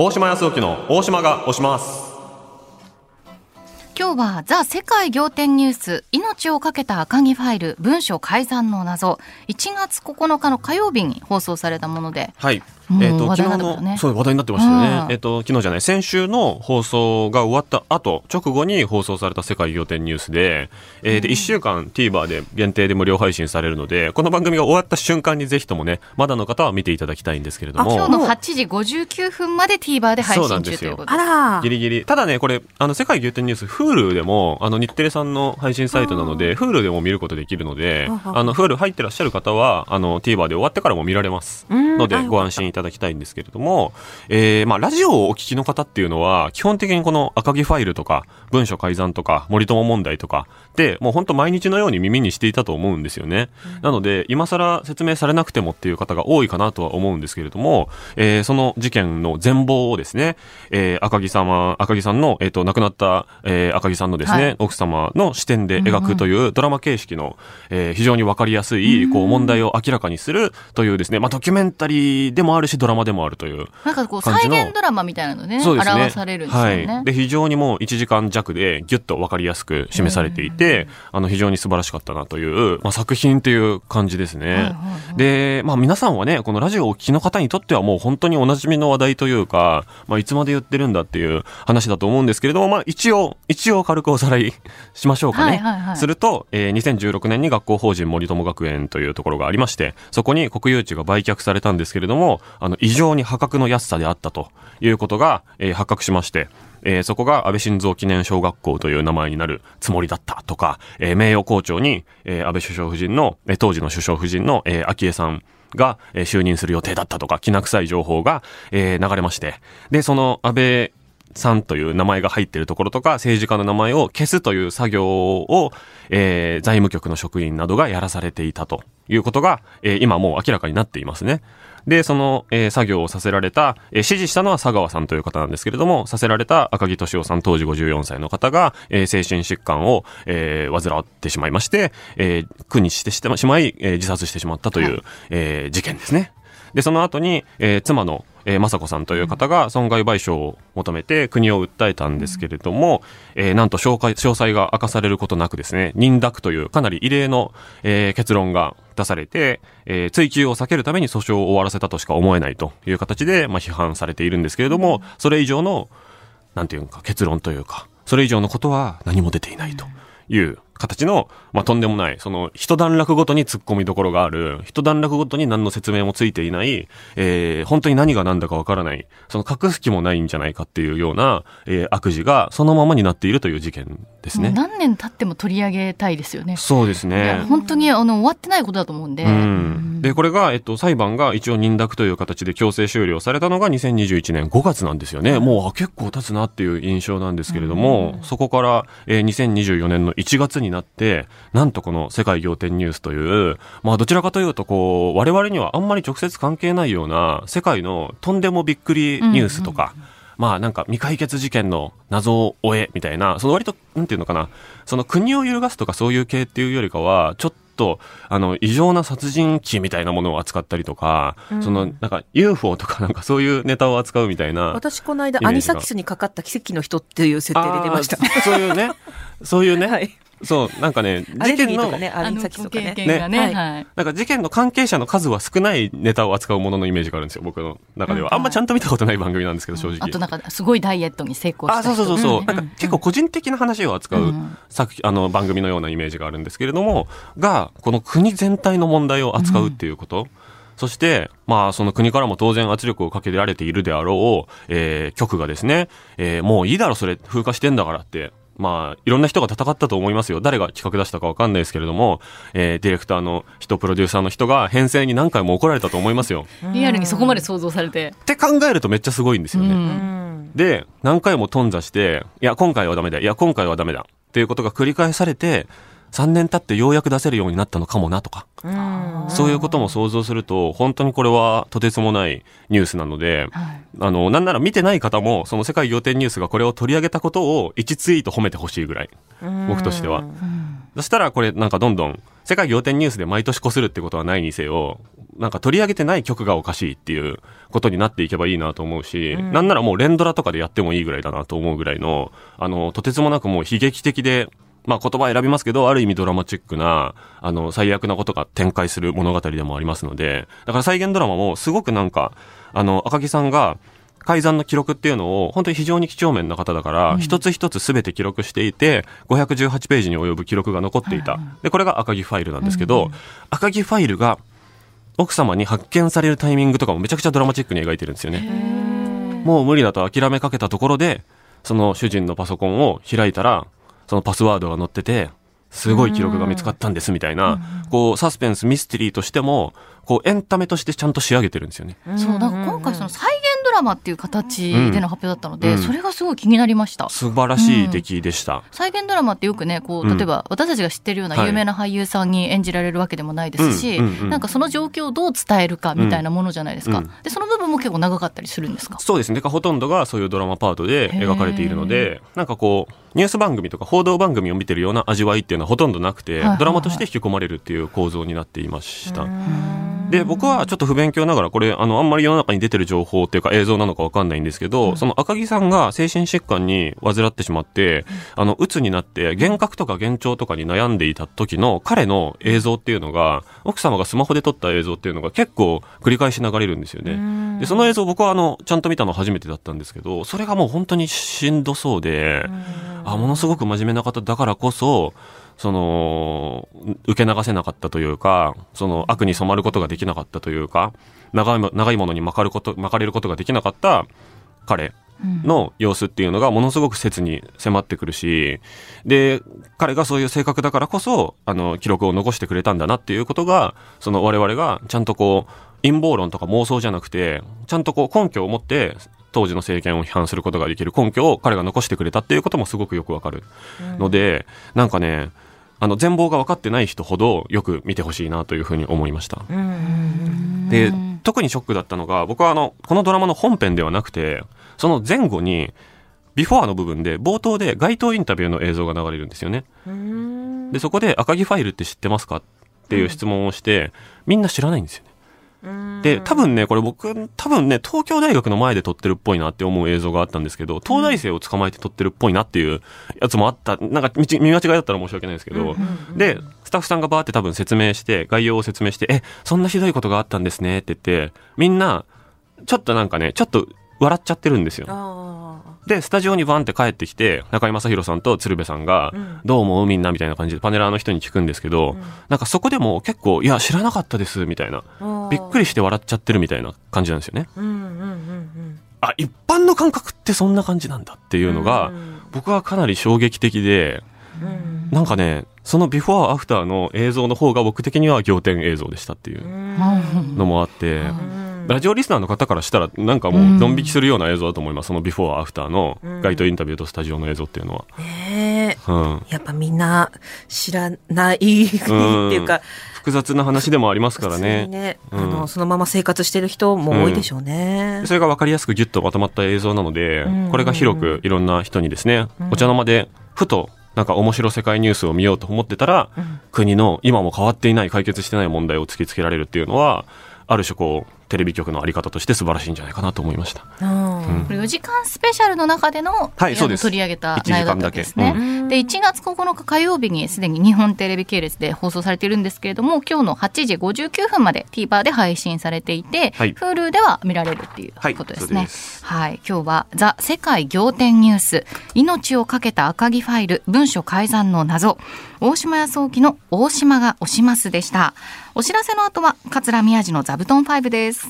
大島康沖の大島が押します。今日はザ・世界仰天ニュース命をかけた赤木ファイル文書改ざんの謎1月9日の火曜日に放送されたものではい。えっ、と、話題昨日の、になってたね。そう、話題になってましたよね。うん。えっ、と、昨日じゃない、先週の放送が終わった後、直後に放送された世界仰天ニュースで、えーで、1週間 TVer で限定で無料配信されるので、この番組が終わった瞬間にぜひともね、まだの方は見ていただきたいんですけれども。今日の8時59分まで TVer で配そうなん信ですよ。中ということであら。ギリギリ。ただね、これ、あの、世界仰天ニュース、Hulu でも、あの、日テレさんの配信サイトなので、Hulu でも見ることできるので、あの、Hulu 入ってらっしゃる方は、あの、TVer で終わってからも見られます。うん。のでご安心いたただきたいんですけれども、えー、まあ、ラジオをお聞きの方っていうのは、基本的にこの赤木ファイルとか、文書改ざんとか、森友問題とか、もう本当毎日のように耳にしていたと思うんですよね。なので、今更説明されなくてもっていう方が多いかなとは思うんですけれども、えー、その事件の全貌をですね、えー、赤木様、赤木さんの、えっ、と、亡くなった、えー、赤木さんのですね、はい奥様の視点で描くというドラマ形式の、えー非常にわかりやすい、こう、問題を明らかにするというですね、まあ、ドキュメンタリーでもあるし、ドラマでもあるという。なんかこう再現ドラマみたいなのでねそうですね。表されるんですよね、はい。で、非常にもう1時間弱でギュッとわかりやすく示されていて、あの、非常に素晴らしかったなという、まあ、作品という感じですね。はいはいはいで、まあ、皆さんはね、このラジオをお聞きの方にとってはもう本当にお馴染みの話題というか、まあ、いつまで言ってるんだっていう話だと思うんですけれども、まあ、一応、一応軽くおさらいしましょうかね。はいはいはいすると、えー2016年に学校法人森友学園というところがありまして、そこに国有地が売却されたんですけれども、あの、異常に破格の安さであったということが、えー発覚しまして、えーそこが安倍晋三記念小学校という名前になるつもりだったとか、えー名誉校長に、えー安倍首相夫人の、えー当時の首相夫人の、えー昭恵さんが、えー就任する予定だったとか、きな臭い情報が、えー流れまして、で、その安倍さんという名前が入っているところとか、政治家の名前を消すという作業を、えー財務局の職員などがやらされていたということが、えー今もう明らかになっていますね。で、その、えー作業をさせられた、えー指示したのは佐川さんという方なんですけれども、させられた赤木俊夫さん当時54歳の方が、えー精神疾患を、えー患ってしまいまして、えー苦にしてしまい、えー自殺してしまったという、えー事件ですね。で、その後に、えー妻の、えー、雅子さんという方が損害賠償を求めて国を訴えたんですけれども、えーなんと詳細詳細が明かされることなくですね、認諾というかなり異例の、えー結論が出されて、えー追及を避けるために訴訟を終わらせたとしか思えないという形で、まあ、批判されているんですけれども、それ以上の、なんていうか、結論というか、それ以上のことは何も出ていないという形の、まあ、とんでもない、その、一段落ごとに突っ込みどころがある、一段落ごとに何の説明もついていない、えー本当に何が何だかわからない、その隠す気もないんじゃないかっていうような、えー悪事がそのままになっているという事件ですね。何年経っても取り上げたいですよねそうですね。本当にあの終わってないことだと思うんで、うん。で、これが、えっと、裁判が一応認諾という形で強制終了されたのが2021年5月なんですよね。もうあ結構経つなっていう印象なんですけれども、そこから、えー2024年の1月になって、なんとこの世界仰天ニュースという、まあどちらかというとこう、我々にはあんまり直接関係ないような世界のとんでもびっくりニュースとか、まあなんか未解決事件の謎を終えみたいな、その割と、なんていうのかな、その国を揺るがすとかそういう系っていうよりかは、ちょっと、あの、異常な殺人鬼みたいなものを扱ったりとか、その、なんか UFO とか なんかそういうネタを扱うみたいな。私この間アニサキスにかかった奇跡の人っていう設定で出ました。そういうね、そういうね、はいそう、なんかね、事件の、はいなんか事件の関係者の数は少ないネタを扱うもののイメージがあるんですよ、僕の中では。うんあんまちゃんと見たことない番組なんですけど、正直。あとなんかすごいダイエットに成功したあ、人そうそうそうそう。んなんか結構個人的な話を扱ううん作品、あの番組のようなイメージがあるんですけれども、が、この国全体の問題を扱うっていうこと。そして、まあ、その国からも当然圧力をかけられているであろう、えー、局がですね、えー、もういいだろ、それ、風化してんだからって、まあ、いろんな人が戦ったと思いますよ。誰が企画出したかわかんないですけれども、えー、ディレクターの人、プロデューサーの人が編成に何回も怒られたと思いますよ。リアルにそこまで想像されて、って考えるとめっちゃすごいんですよね。で、何回も頓挫して、いや、今回はダメだ、いや、今回はダメだ、っていうことが繰り返されて、3年経ってようやく出せるようになったのかもなとか、うんそういうことも想像すると、本当にこれはとてつもないニュースなので、はい。あの、なんなら見てない方も、その世界仰天ニュースがこれを取り上げたことを1ツイート褒めてほしいぐらい、僕としては。そしたらこれなんかどんどん、世界仰天ニュースで毎年こするってことはないにせよ、なんか取り上げてない曲がおかしいっていうことになっていけばいいなと思うし、なんならもう連ドラとかでやってもいいぐらいだなと思うぐらいの、あの、とてつもなくもう悲劇的で、まあ言葉選びますけど、ある意味ドラマチックな、あの、最悪なことが展開する物語でもありますので、だから再現ドラマもすごくなんか、あの、赤木さんが、改ざんの記録っていうのを本当に非常に几帳面な方だから、一つ一つ全て記録していて、518ページに及ぶ記録が残っていた。で、これが赤木ファイルなんですけど、赤木ファイルが奥様に発見されるタイミングとかもめちゃくちゃドラマチックに描いてるんですよね。もう無理だと諦めかけたところで、その主人のパソコンを開いたら、そのパスワードが載ってて、すごい記録が見つかったんですみたいな、こう、サスペンス、ミステリーとしても、こう、エンタメとしてちゃんと仕上げてるんですよね。そう、だから今回その再現ドラマっていう形での発表だったので、うんそれがすごい気になりました。素晴らしい出来でした。再現ドラマってよくね、こう、うん例えば私たちが知ってるような有名な俳優さんに演じられるわけでもないですし、うんうんうんなんかその状況をどう伝えるかみたいなものじゃないですか。うんで、その部分も結構長かったりするんですか？そうですね。ほとんどがそういうドラマパートで描かれているので、なんかこう、ニュース番組とか報道番組を見てるような味わいっていうのはほとんどなくて、はいはいはいドラマとして引き込まれるっていう構造になっていました。で、僕はちょっと不勉強ながら、これ、あの、あんまり世の中に出てる情報っていうか映像なのかわかんないんですけど、その赤木さんが精神疾患に患ってしまって、あの、鬱になって、幻覚とか幻聴とかに悩んでいた時の彼の映像っていうのが、奥様がスマホで撮った映像っていうのが結構繰り返し流れるんですよね。で、その映像僕はあの、ちゃんと見たの初めてだったんですけど、それがもう本当にしんどそうで、あ、ものすごく真面目な方だからこそ、その、受け流せなかったというか、その悪に染まることができなかったというか、長いも長いものに巻かること、巻かれることができなかった彼の様子っていうのがものすごく切に迫ってくるし、で、彼がそういう性格だからこそ、あの、記録を残してくれたんだなっていうことが、その我々がちゃんとこう、陰謀論とか妄想じゃなくて、ちゃんとこう根拠を持って、当時の政権を批判することができる根拠を彼が残してくれたっていうこともすごくよくわかるので、なんかね、あの、全貌が分かってない人ほどよく見てほしいなというふうに思いました。で、特にショックだったのが、僕はあの、このドラマの本編ではなくて、その前後に、ビフォーの部分で、冒頭で街頭インタビューの映像が流れるんですよね。で、そこで赤木ファイルって知ってますかっていう質問をして、みんな知らないんですよね。で、多分ね、これ僕、多分ね、東京大学の前で撮ってるっぽいなって思う映像があったんですけど、東大生を捕まえて撮ってるっぽいなっていうやつもあった、なんか見見間違いだったら申し訳ないですけど、で、スタッフさんがバーって多分説明して、概要を説明して、え、そんなひどいことがあったんですねって言って、みんな、ちょっとなんかね、ちょっと笑っちゃってるんですよ。で、スタジオにバンって帰ってきて、中居正広さんと鶴瓶さんが、どう思うみんなみたいな感じでパネラーの人に聞くんですけど、なんかそこでも結構、いや、知らなかったです、みたいな。びっくりして笑っちゃってるみたいな感じなんですよね。あ、一般の感覚ってそんな感じなんだっていうのが、僕はかなり衝撃的で、なんかね、そのビフォーアフターの映像の方が僕的には仰天映像でしたっていうのもあって、ラジオリスナーの方からしたら、なんかもう、ドン引きするような映像だと思います。そのビフォーアフターの街頭インタビューとスタジオの映像っていうのは。ねえ。うん。やっぱみんな知らないっていうか、複雑な話でもありますからね。ね、うん。あの、そのまま生活してる人も多いでしょうね。それが分かりやすくギュッとまとまった映像なので、ん。これが広くいろんな人にですね、お茶の間でふとなんか面白世界ニュースを見ようと思ってたら、国の今も変わっていない解決してない問題を突きつけられるっていうのは、ある種こう、テレビ局のあり方として素晴らしいんじゃないかなと思いました。うん。これ4時間スペシャルの中での、はいそうです。取り上げた内容だったわけですね。一時間だけ。で、1月9日火曜日にすでに日本テレビ系列で放送されているんですけれども、今日の8時59分まで TVer で配信されていて、はい。Hulu では見られるっていうはいことですね。です。はい、今日はザ・世界仰天ニュース、命をかけた赤木ファイル、文書改ざんの謎、大島康沖の大島が押しますでした。お知らせの後は、桂宮治の座布団5です。